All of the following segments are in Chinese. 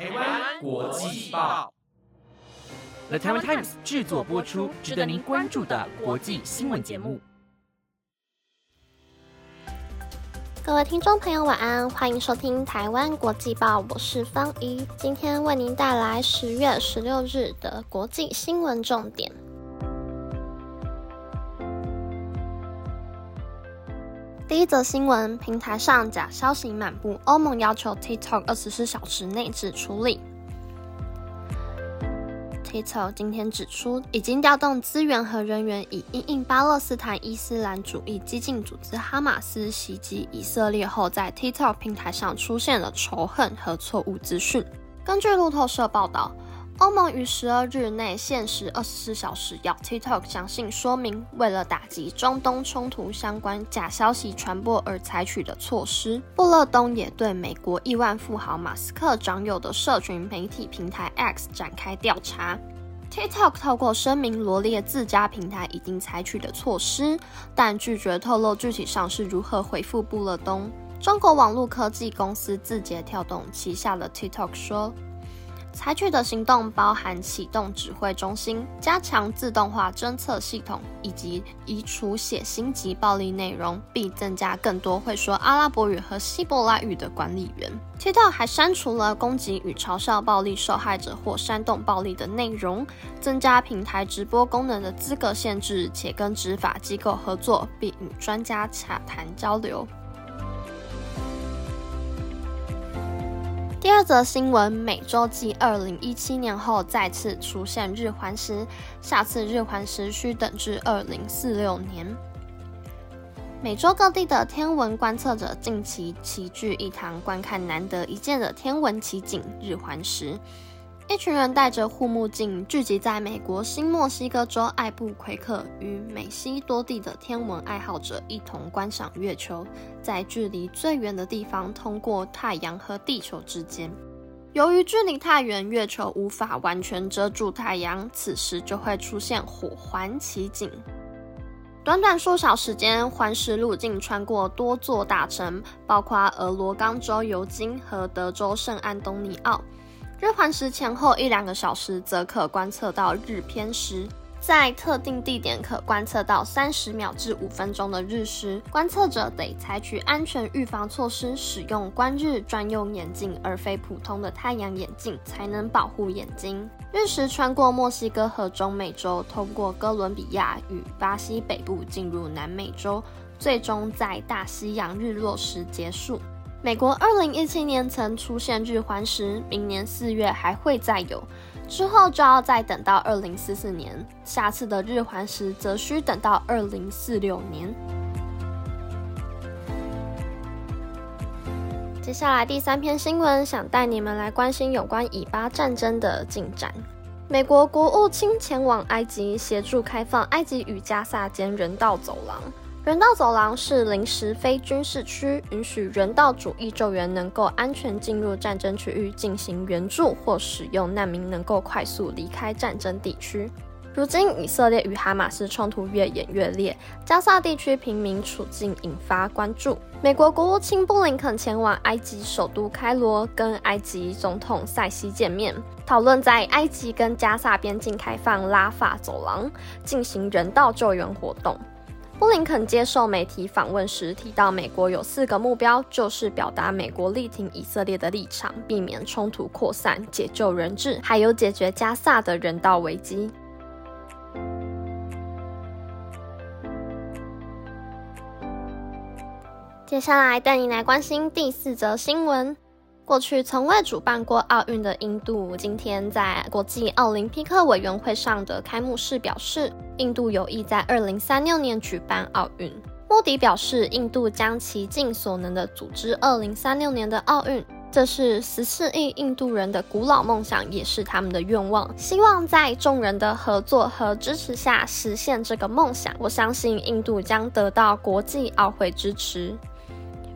台湾国际报，The Taiwan Times 制作播出，值得您关注的国际新闻节目。各位听众朋友，晚安，欢迎收听台湾国际报，我是方怡，今天为您带来十月十六日的国际新闻重点。第一则新闻，平台上假消息满布，欧盟要求 TikTok 二十四小时内置处理。TikTok 今天指出，已经调动资源和人员，以应应巴勒斯坦伊斯兰主义激进组织哈马斯袭击以色列后，在 TikTok 平台上出现了仇恨和错误资讯。根据路透社报道。欧盟于十二日内限时二十四小时要 TikTok 详细说明，为了打击中东冲突相关假消息传播而采取的措施。布勒东也对美国亿万富豪马斯克掌有的社群媒体平台 X 展开调查。TikTok 透过声明罗列自家平台已经采取的措施，但拒绝透露具体上是如何回复布勒东。中国网络科技公司字节跳动旗下的 TikTok 说。采取的行动包含启动指挥中心、加强自动化侦测系统，以及移除血腥及暴力内容，并增加更多会说阿拉伯语和希伯来语的管理员。TikTok 还删除了攻击与嘲笑暴力受害者或煽动暴力的内容，增加平台直播功能的资格限制，且跟执法机构合作，并与专家洽谈交流。第二则新闻：美洲继二零一七年后再次出现日环食，下次日环食需等至二零四六年。美洲各地的天文观测者近期齐聚一堂，观看难得一见的天文奇景——日环食。一群人戴着护目镜，聚集在美国新墨西哥州艾布奎克，与美西多地的天文爱好者一同观赏月球在距离最远的地方通过太阳和地球之间。由于距离太远，月球无法完全遮住太阳，此时就会出现火环奇景。短短数小时间，环食路径穿过多座大城，包括俄罗冈州尤金和德州圣安东尼奥。日环食前后一两个小时，则可观测到日偏食，在特定地点可观测到三十秒至五分钟的日食。观测者得采取安全预防措施，使用观日专用眼镜，而非普通的太阳眼镜，才能保护眼睛。日食穿过墨西哥和中美洲，通过哥伦比亚与巴西北部进入南美洲，最终在大西洋日落时结束。美国二零一七年曾出现日环食，明年四月还会再有，之后就要再等到二零四四年，下次的日环食则需等到二零四六年。接下来第三篇新闻，想带你们来关心有关以巴战争的进展。美国国务卿前往埃及，协助开放埃及与加萨间人道走廊。人道走廊是临时非军事区，允许人道主义救援能够安全进入战争区域进行援助，或使用难民能够快速离开战争地区。如今，以色列与哈马斯冲突越演越烈，加萨地区平民处境引发关注。美国国务卿布林肯前往埃及首都开罗，跟埃及总统塞西见面，讨论在埃及跟加萨边境开放拉法走廊，进行人道救援活动。布林肯接受媒体访问时提到，美国有四个目标，就是表达美国力挺以色列的立场，避免冲突扩散，解救人质，还有解决加萨的人道危机。接下来带你来关心第四则新闻。过去从未主办过奥运的印度，今天在国际奥林匹克委员会上的开幕式表示，印度有意在二零三六年举办奥运。莫迪表示，印度将其尽所能的组织二零三六年的奥运，这是十四亿印度人的古老梦想，也是他们的愿望。希望在众人的合作和支持下实现这个梦想。我相信印度将得到国际奥会支持。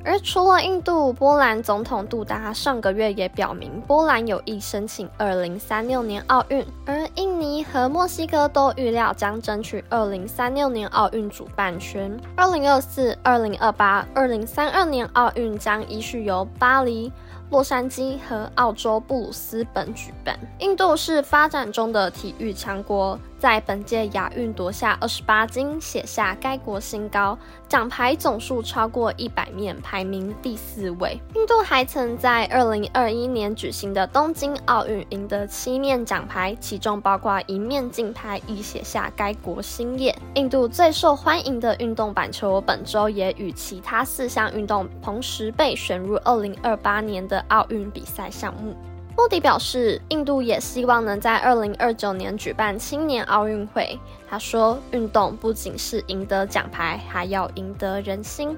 而除了印度，波兰总统杜达上个月也表明，波兰有意申请2036年奥运，而印尼和墨西哥都预料将争取2036年奥运主办权。2024、2028、2032年奥运将依序由巴黎、洛杉矶和澳洲布鲁斯本举办。印度是发展中的体育强国。在本届亚运夺下二十八金，写下该国新高，奖牌总数超过一百面，排排名第四位。印度还曾在二零二一年举行的东京奥运赢得七面奖牌，其中包括一面金牌，以写下该国新页。印度最受欢迎的运动板球，本周也与其他四项运动同时被选入二零二八年的奥运比赛项目。莫迪表示，印度也希望能在二零二九年举办青年奥运会。他说：“运动不仅是赢得奖牌，还要赢得人心。”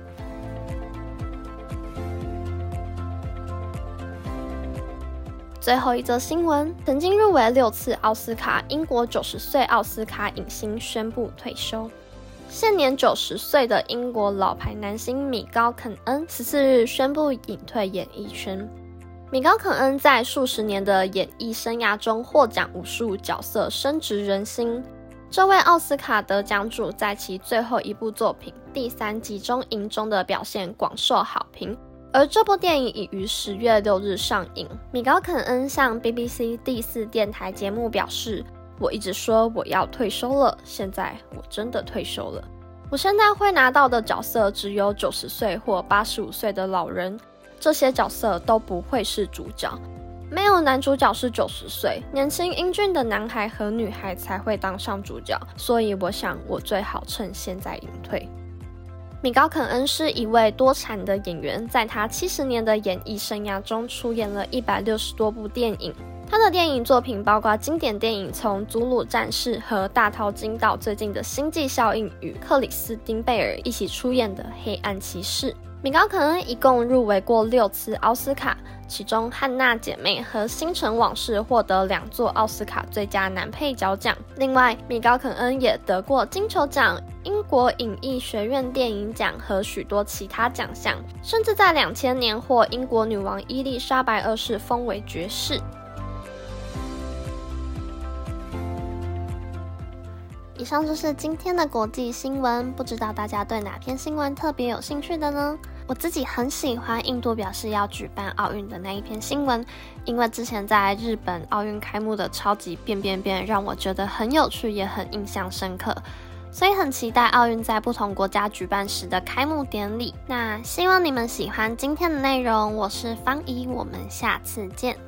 最后一则新闻：曾经入围六次奥斯卡，英国九十岁奥斯卡影星宣布退休。现年九十岁的英国老牌男星米高肯恩十四日宣布隐退演艺圈。米高肯恩在数十年的演艺生涯中获奖无数，角色深植人心。这位奥斯卡得奖主在其最后一部作品《第三集中营》中的表现广受好评，而这部电影已于十月六日上映。米高肯恩向 BBC 第四电台节目表示：“我一直说我要退休了，现在我真的退休了。我现在会拿到的角色只有九十岁或八十五岁的老人。”这些角色都不会是主角，没有男主角是九十岁年轻英俊的男孩和女孩才会当上主角，所以我想我最好趁现在隐退。米高肯恩是一位多产的演员，在他七十年的演艺生涯中，出演了一百六十多部电影。他的电影作品包括经典电影《从祖鲁战士》和《大淘金》到最近的《星际效应》与克里斯汀贝尔一起出演的《黑暗骑士》。米高肯恩一共入围过六次奥斯卡，其中《汉娜姐妹》和《星辰往事》获得两座奥斯卡最佳男配角奖。另外，米高肯恩也得过金球奖、英国影艺学院电影奖和许多其他奖项，甚至在两千年获英国女王伊丽莎白二世封为爵士。以上就是今天的国际新闻，不知道大家对哪篇新闻特别有兴趣的呢？我自己很喜欢印度表示要举办奥运的那一篇新闻，因为之前在日本奥运开幕的超级变变变让我觉得很有趣，也很印象深刻，所以很期待奥运在不同国家举办时的开幕典礼。那希望你们喜欢今天的内容，我是方怡，我们下次见。